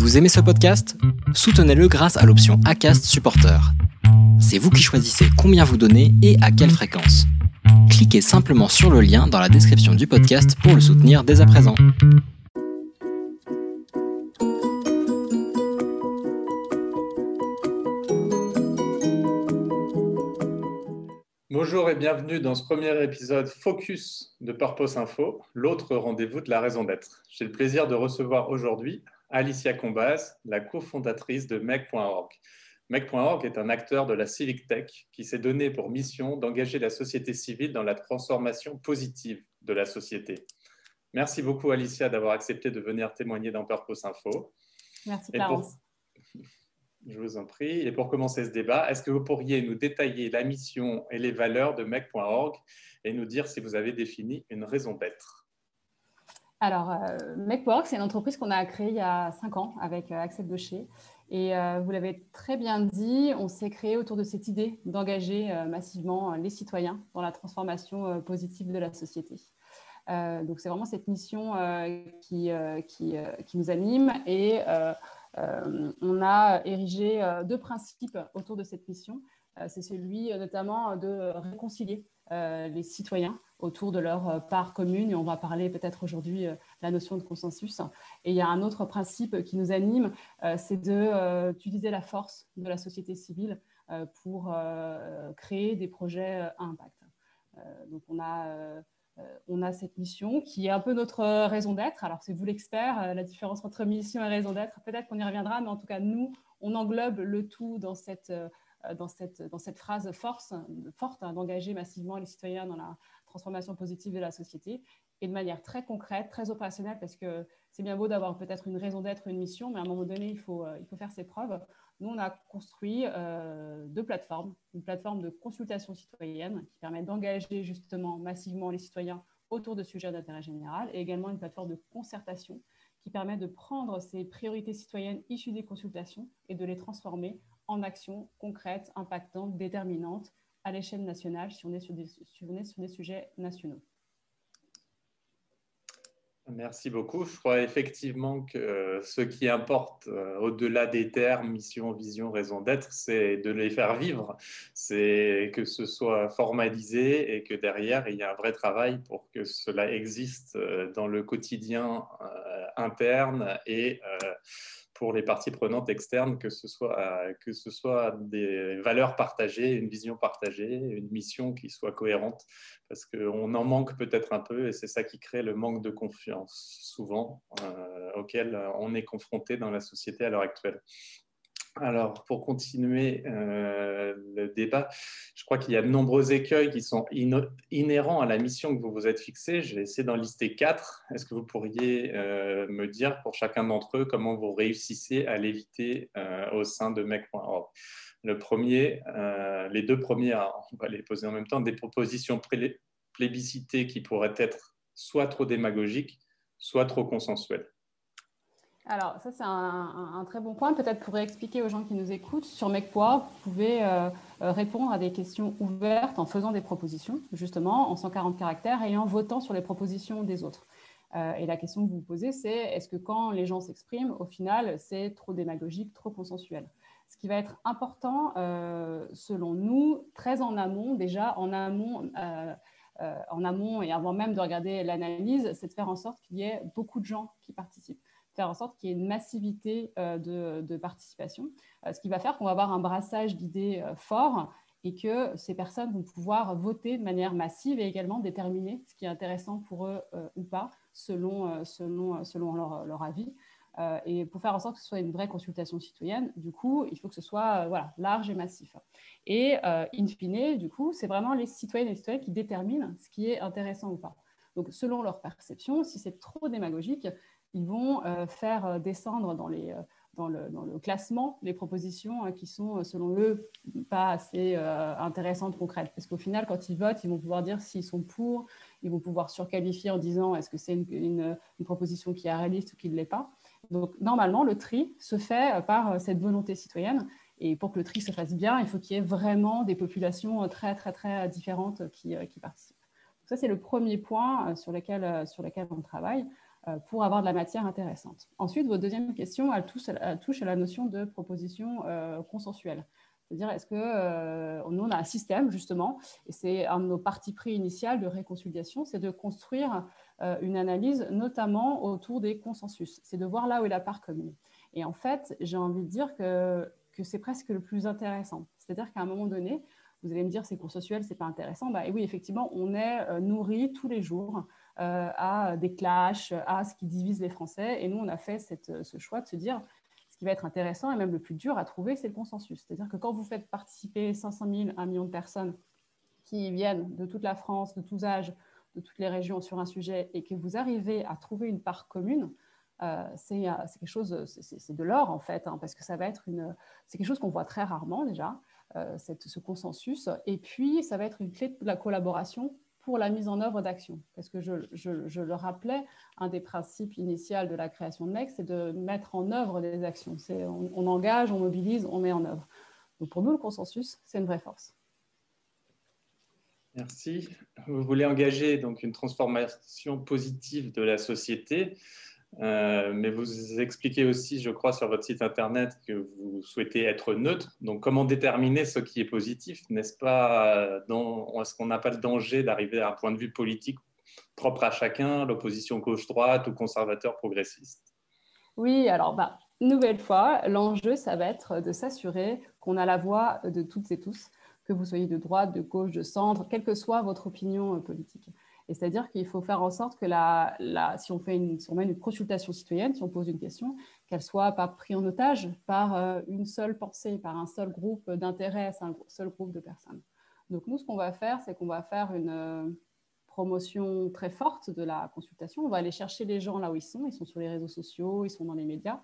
Vous aimez ce podcast? Soutenez-le grâce à l'option ACAST Supporter. C'est vous qui choisissez combien vous donnez et à quelle fréquence. Cliquez simplement sur le lien dans la description du podcast pour le soutenir dès à présent. Bonjour et bienvenue dans ce premier épisode Focus de Purpose Info, l'autre rendez-vous de la raison d'être. J'ai le plaisir de recevoir aujourd'hui Alicia Combaz, la cofondatrice de MEC.org. MEC.org est un acteur de la Civic Tech qui s'est donné pour mission d'engager la société civile dans la transformation positive de la société. Merci beaucoup Alicia d'avoir accepté de venir témoigner dans Purpose Info. Merci Clarence. Je vous en prie. Et pour commencer ce débat, est-ce que vous pourriez nous détailler la mission et les valeurs de MEC.org et nous dire si vous avez défini une raison d'être? Alors, euh, c'est une entreprise qu'on a créée il y a cinq ans avec euh, Axel Gaucher. Et euh, vous l'avez très bien dit, on s'est créé autour de cette idée d'engager massivement les citoyens dans la transformation positive de la société. donc, c'est vraiment cette mission qui, qui, nous anime. Et on a érigé deux principes autour de cette mission. C'est celui notamment de réconcilier les citoyens autour de leur euh, part commune. On va parler peut-être aujourd'hui de euh, la notion de consensus. Et il y a un autre principe qui nous anime, euh, c'est d'utiliser la force de la société civile pour créer des projets à impact. donc on a, on a cette mission qui est un peu notre raison d'être. Alors c'est vous l'expert, la différence entre mission et raison d'être, peut-être qu'on y reviendra, mais en tout cas nous, on englobe le tout dans cette... Dans cette, dans cette, phrase force, forte hein, d'engager massivement les citoyens dans la, transformation positive de la société et de manière très concrète, très opérationnelle, parce que c'est bien beau d'avoir peut-être une raison d'être, une mission, mais à un moment donné, il faut, euh, il faut faire ses preuves. Nous, on a construit euh, deux plateformes. Une plateforme de consultation citoyenne qui permet d'engager justement massivement les citoyens autour de sujets d'intérêt général et également une plateforme de concertation qui permet de prendre ces priorités citoyennes issues des consultations et de les transformer en actions concrètes, impactantes, déterminantes à l'échelle nationale si on est sur des, sur des sujets nationaux. Merci beaucoup. Je crois effectivement que euh, ce qui importe euh, au-delà des termes, mission, vision, raison d'être, c'est de les faire vivre. C'est que ce soit formalisé et que derrière, il y a un vrai travail pour que cela existe euh, dans le quotidien interne et pour les parties prenantes externes, que ce soit, euh, que ce soit des valeurs partagées, une vision partagée, une mission qui soit cohérente, parce qu'on en manque peut-être un peu et c'est ça qui crée le manque de confiance souvent euh, auquel on est confronté dans la société à l'heure actuelle. Alors, pour continuer euh, le débat, je crois qu'il y a de nombreux écueils qui sont inhérents à la mission que vous vous êtes fixée. Je vais essayer d'en lister quatre. Est-ce que vous pourriez euh, me dire pour chacun d'entre eux comment vous réussissez à l'éviter euh, au sein de mec.org Le premier, les deux premiers, on va les poser en même temps, des propositions plébiscitées qui pourraient être soit trop démagogiques, soit trop consensuelles. Alors, ça, c'est un, très bon point. Peut-être pour expliquer aux gens qui nous écoutent, sur MECPOA, vous pouvez euh, euh, répondre à des questions ouvertes en faisant des propositions, justement, en 140 caractères et en votant sur les propositions des autres. Euh, et la question que vous vous posez, c'est est-ce que quand les gens s'expriment, au final, c'est trop démagogique, trop consensuel? Ce qui va être important, selon nous, très en amont, déjà en amont. en amont et avant même de regarder l'analyse, c'est de faire en sorte qu'il y ait beaucoup de gens qui participent faire en sorte qu'il y ait une massivité euh, de, participation, euh, ce qui va faire qu'on va avoir un brassage d'idées euh, fort et que ces personnes vont pouvoir voter de manière massive et également déterminer ce qui est intéressant pour eux ou pas selon, selon, selon leur, avis. et pour faire en sorte que ce soit une vraie consultation citoyenne, du coup, il faut que ce soit voilà, large et massif. Et in fine, du coup, c'est vraiment les citoyennes et les citoyens qui déterminent ce qui est intéressant ou pas. Donc, selon leur perception, si c'est trop démagogique, ils vont euh, faire euh, descendre euh, dans, le, classement les propositions qui sont, selon eux, pas assez intéressantes, concrètes. Parce qu'au final, quand ils votent, ils vont pouvoir dire s'ils sont pour, ils vont pouvoir surqualifier en disant est-ce que c'est une, proposition qui est réaliste ou qui ne l'est pas. Donc, normalement, le tri se fait par cette volonté citoyenne. Et pour que le tri se fasse bien, il faut qu'il y ait vraiment des populations très, très, très différentes qui, participent. Ça, c'est le premier point sur lequel on travaille. Pour avoir de la matière intéressante. Ensuite, votre deuxième question, elle touche, à la notion de proposition consensuelle. C'est-à-dire, est-ce que nous, on a un système, justement, et c'est un de nos partis pris initial de réconciliation, c'est de construire une analyse, notamment autour des consensus. C'est de voir là où est la part commune. Et en fait, j'ai envie de dire que c'est presque le plus intéressant. C'est-à-dire qu'à un moment donné, vous allez me dire c'est consensuel, c'est pas intéressant. Bah, et oui, effectivement, on est euh, nourri tous les jours euh, à des clashs, à ce qui divise les Français. Et nous, on a fait cette, ce choix de se dire ce qui va être intéressant et même le plus dur à trouver, c'est le consensus. C'est-à-dire que quand vous faites participer 500 000, 1 million de personnes qui viennent de toute la France, de tous âges, de toutes les régions sur un sujet et que vous arrivez à trouver une part commune, euh, c'est quelque chose, c'est de l'or en fait, hein, parce que ça va être une, c'est quelque chose qu'on voit très rarement déjà. Euh, ce consensus. Et puis, ça va être une clé de la collaboration pour la mise en œuvre d'actions. Parce que je, le rappelais, un des principes initiaux de la création de NEC, c'est de mettre en œuvre des actions. On, on, engage, on mobilise, on met en œuvre. Donc pour nous, le consensus, c'est une vraie force. Merci. Vous voulez engager donc une transformation positive de la société. Euh, mais vous expliquez aussi, je crois, sur votre site internet que vous souhaitez être neutre. Donc, comment déterminer ce qui est positif N'est-ce pas Est-ce qu'on n'a pas le danger d'arriver à un point de vue politique propre à chacun, l'opposition gauche-droite ou conservateur-progressiste Oui, alors, bah, nouvelle fois, l'enjeu, ça va être de s'assurer qu'on a la voix de toutes et tous, que vous soyez de droite, de gauche, de centre, quelle que soit votre opinion euh, c'est-à-dire qu'il faut faire en sorte que la, si, on fait une, une consultation citoyenne, si on pose une question, qu'elle soit pas prise en otage par euh, une seule pensée, par un seul groupe d'intérêts, un seul groupe de personnes. Donc nous, ce qu'on va faire, c'est qu'on va faire une euh, promotion très forte de la consultation. On va aller chercher les gens là où ils sont. Ils sont sur les réseaux sociaux, ils sont dans les médias.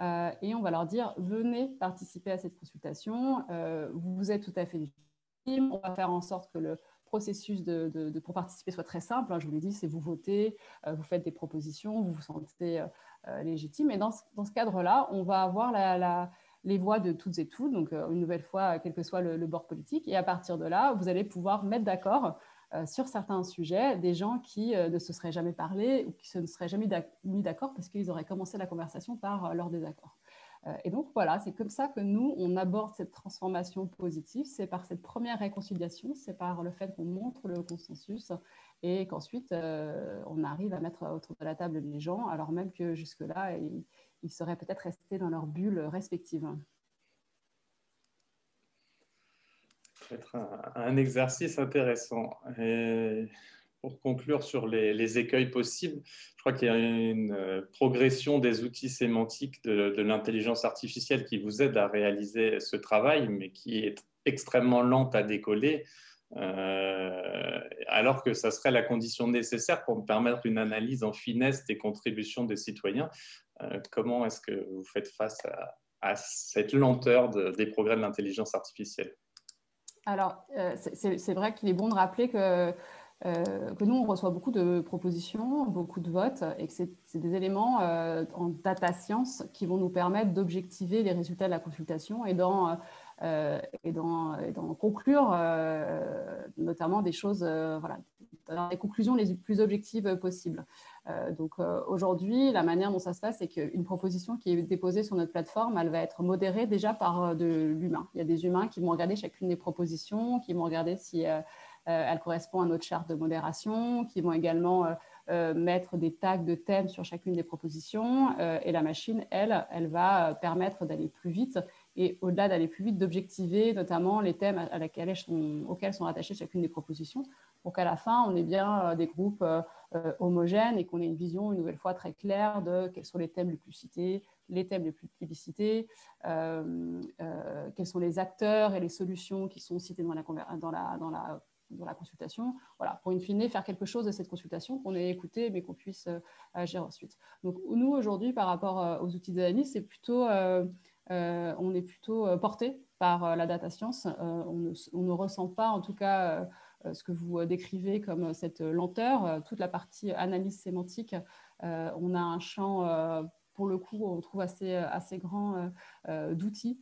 Euh, et on va leur dire, venez participer à cette consultation. vous êtes tout à fait légitime. On va faire en sorte que le processus pour participer soit très simple. Hein, je vous l'ai dit, c'est vous votez, euh, vous faites des propositions, vous vous sentez euh, euh, légitime. Et dans ce, cadre-là, on va avoir les voix de toutes et tous, donc une nouvelle fois, quel que soit le, bord politique. Et à partir de là, vous allez pouvoir mettre d'accord sur certains sujets des gens qui ne se seraient jamais parlé ou qui ne se seraient jamais mis d'accord parce qu'ils auraient commencé la conversation par leur désaccord. Euh, et donc voilà, c'est comme ça que nous, on aborde cette transformation positive, c'est par cette première réconciliation, c'est par le fait qu'on montre le consensus et qu'ensuite euh, on arrive à mettre autour de la table les gens, alors même que jusque-là, ils, seraient peut-être restés dans leur bulle respective. Peut-être un, exercice intéressant. Pour conclure sur les, écueils possibles, je crois qu'il y a une euh, progression des outils sémantiques de, l'intelligence artificielle qui vous aide à réaliser ce travail, mais qui est extrêmement lente à décoller, euh, alors que ça serait la condition nécessaire pour permettre une analyse en finesse des contributions des citoyens. Euh, comment est-ce que vous faites face à, cette lenteur des progrès de l'intelligence artificielle? Alors, c'est vrai qu'il est bon de rappeler que euh, que nous, on reçoit beaucoup de propositions, beaucoup de votes, et que c'est des éléments euh, en data science qui vont nous permettre d'objectiver les résultats de la consultation et d'en euh, et conclure notamment des choses, voilà, les conclusions les plus objectives possibles. donc aujourd'hui, la manière dont ça se passe, c'est qu'une proposition qui est déposée sur notre plateforme, elle va être modérée déjà par de l'humain. Il y a des humains qui vont regarder chacune des propositions, qui vont regarder si euh, elle correspond à notre charte de modération, qui vont également euh, euh, mettre des tags de thèmes sur chacune des propositions. et la machine, elle, elle va permettre d'aller plus vite et au-delà d'aller plus vite, d'objectiver notamment les thèmes auxquels sont rattachées chacune des propositions, pour qu'à la fin, on ait bien des groupes homogènes et qu'on ait une vision, une nouvelle fois, très claire de quels sont les thèmes les plus cités, les thèmes les plus publicités, quels sont les acteurs et les solutions qui sont cités dans la, dans la dans la consultation, voilà, pour in fine faire quelque chose de cette consultation, qu'on ait écouté, mais qu'on puisse euh, agir ensuite. Donc nous, aujourd'hui, par rapport euh, aux outils d'analyse, c'est plutôt, euh, on est plutôt porté par la data science. On ne, on, ne, ressent pas, en tout cas, ce que vous décrivez comme cette lenteur. Toute la partie analyse sémantique, on a un champ, pour le coup, on trouve assez, assez grand d'outils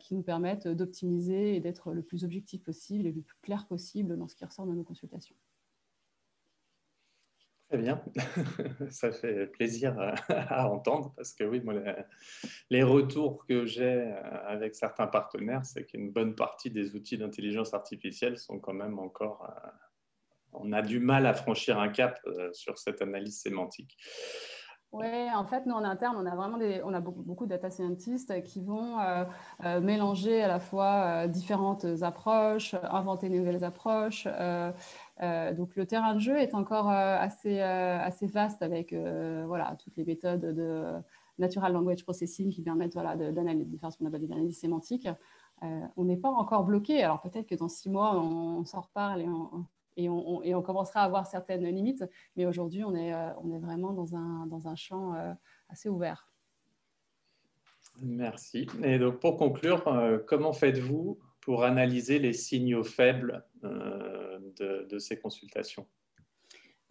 qui nous permettent d'optimiser et d'être le plus objectif possible et le plus clair possible dans ce qui ressort de nos consultations. Très bien, ça fait plaisir à entendre parce que oui, moi, les retours que j'ai avec certains partenaires, c'est qu'une bonne partie des outils d'intelligence artificielle sont quand même encore... On a du mal à franchir un cap sur cette analyse sémantique. Oui, en fait, nous en interne, on a vraiment des, on a beaucoup, de data scientists qui vont euh, euh, mélanger à la fois euh, différentes approches, inventer de nouvelles approches. donc, le terrain de jeu est encore assez, assez vaste avec voilà, toutes les méthodes de natural language processing qui permettent voilà, d'analyser, de, faire ce qu'on appelle des analyses sémantiques. on n'est pas encore bloqué. Alors, peut-être que dans six mois, on, s'en reparle et on, et on, commencera à avoir certaines limites. Mais aujourd'hui, on est, euh, on est vraiment dans un, dans un champ euh, assez ouvert. Merci. Et donc, pour conclure, euh, comment faites-vous pour analyser les signaux faibles de, de, ces consultations?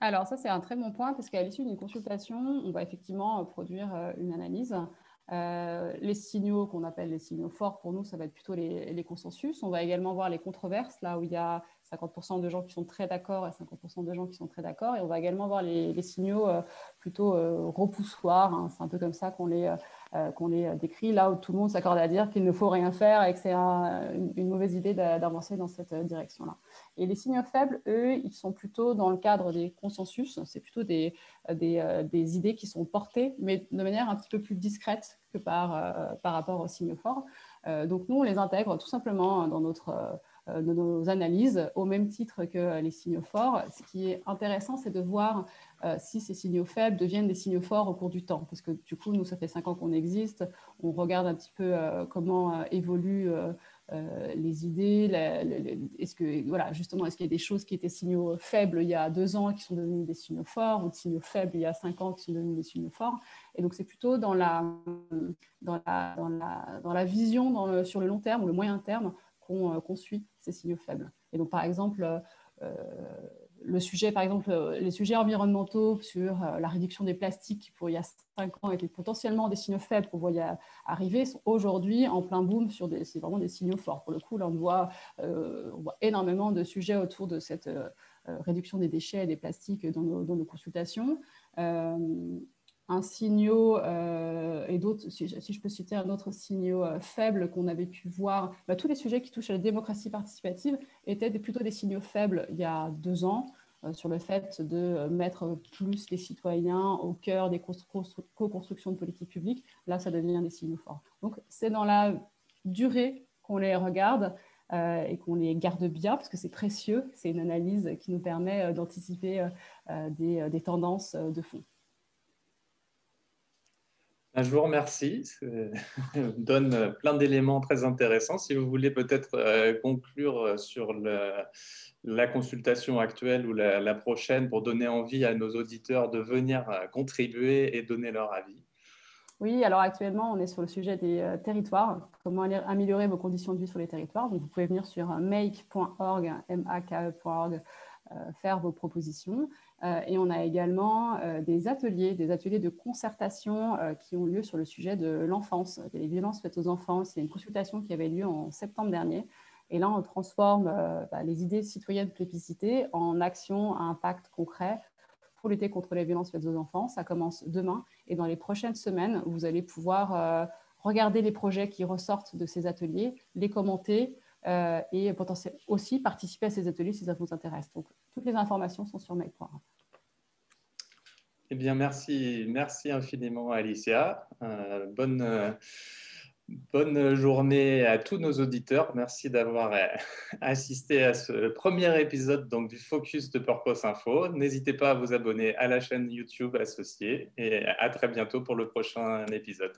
Alors ça, c'est un très bon point parce qu'à l'issue d'une consultation, on va effectivement produire une analyse. les signaux qu'on appelle les signaux forts, pour nous, ça va être plutôt les, les, consensus. On va également voir les controverses, là où il y a 50% de gens qui sont très d'accord et 50% de gens qui sont très d'accord. Et on va également voir les, signaux euh, plutôt euh, repoussoirs. Hein. C'est un peu comme ça qu'on les, euh, qu'on les décrit, là où tout le monde s'accorde à dire qu'il ne faut rien faire et que c'est une, mauvaise idée d'avancer dans cette direction-là. Et les signaux faibles, eux, ils sont plutôt dans le cadre des consensus. C'est plutôt des, des, idées qui sont portées, mais de manière un petit peu plus discrète que par, par rapport aux signaux forts. donc nous, on les intègre tout simplement dans notre de nos analyses au même titre que les signaux forts. Ce qui est intéressant, c'est de voir euh, si ces signaux faibles deviennent des signaux forts au cours du temps. Parce que du coup, nous, ça fait cinq ans qu'on existe. On regarde un petit peu euh, comment évoluent les idées. est-ce que, voilà, justement, est-ce qu'il y a des choses qui étaient signaux faibles il y a deux ans qui sont devenues des signaux forts ou des signaux faibles il y a cinq ans qui sont devenus des signaux forts Et donc, c'est plutôt dans la, dans la, dans la, dans la vision sur le long terme ou le moyen terme qu'on suit ces signaux faibles. Et donc, par exemple, euh, le sujet, par exemple, les sujets environnementaux sur euh, la réduction des plastiques qui, pour il y a cinq ans, étaient potentiellement des signaux faibles qu'on voyait arriver, sont aujourd'hui en plein boom sur des, vraiment des signaux forts. Pour le coup, là, on voit, euh, énormément de sujets autour de cette réduction des déchets et des plastiques dans nos consultations un signaux euh, et d'autres, si, je peux citer un autre signaux euh, faible qu'on avait pu voir, bah, tous les sujets qui touchent à la démocratie participative étaient plutôt des signaux faibles il y a deux ans euh, sur le fait de mettre plus les citoyens au cœur des co-constructions de politiques publiques. Là, ça devient des signaux forts. Donc, c'est dans la durée qu'on les regarde et qu'on les garde bien, parce que c'est précieux. C'est une analyse qui nous permet d'anticiper des tendances de fond. Ben, je vous remercie. Ça donne plein d'éléments très intéressants. Si vous voulez peut-être euh, conclure sur la consultation actuelle ou la, prochaine pour donner envie à nos auditeurs de venir euh, contribuer et donner leur avis. Oui, alors actuellement, on est sur le sujet des euh, territoires. Comment améliorer vos conditions de vie sur les territoires. Donc, vous pouvez venir sur make.org, make.org, faire vos propositions. Euh, et on a également euh, des ateliers, des ateliers de concertation euh, qui ont lieu sur le sujet de l'enfance, des violences faites aux enfants. C'est une consultation qui avait lieu en septembre dernier. Et là, on transforme bah, les idées citoyennes plébiscitées en actions à impact concret pour lutter contre les violences faites aux enfants. Ça commence demain. Et dans les prochaines semaines, vous allez pouvoir regarder les projets qui ressortent de ces ateliers, les commenter, et potentiellement aussi participer à ces ateliers si ça vous intéresse. Donc, toutes les informations sont sur make.org. Eh bien, merci, merci infiniment, Alicia. Euh, bonne, euh, bonne journée à tous nos auditeurs. Merci d'avoir euh, assisté à ce premier épisode donc, du Focus de Purpose Info. N'hésitez pas à vous abonner à la chaîne YouTube associée et à très bientôt pour le prochain épisode.